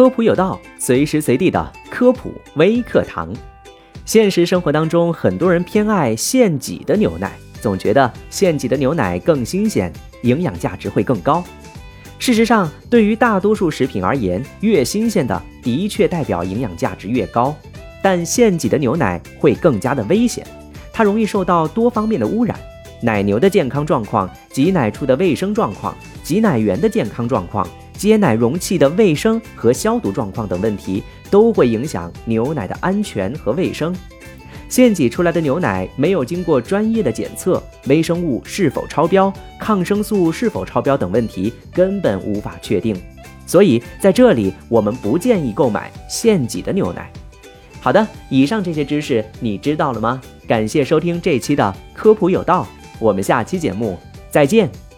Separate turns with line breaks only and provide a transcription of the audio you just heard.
科普有道，随时随地的科普微课堂。现实生活当中，很多人偏爱现挤的牛奶，总觉得现挤的牛奶更新鲜，营养价值会更高。事实上，对于大多数食品而言，越新鲜的的确代表营养价值越高。但现挤的牛奶会更加的危险，它容易受到多方面的污染。奶牛的健康状况、挤奶处的卫生状况、挤奶源的健康状况、接奶容器的卫生和消毒状况等问题，都会影响牛奶的安全和卫生。现挤出来的牛奶没有经过专业的检测，微生物是否超标、抗生素是否超标等问题根本无法确定。所以在这里，我们不建议购买现挤的牛奶。好的，以上这些知识你知道了吗？感谢收听这期的科普有道。我们下期节目再见。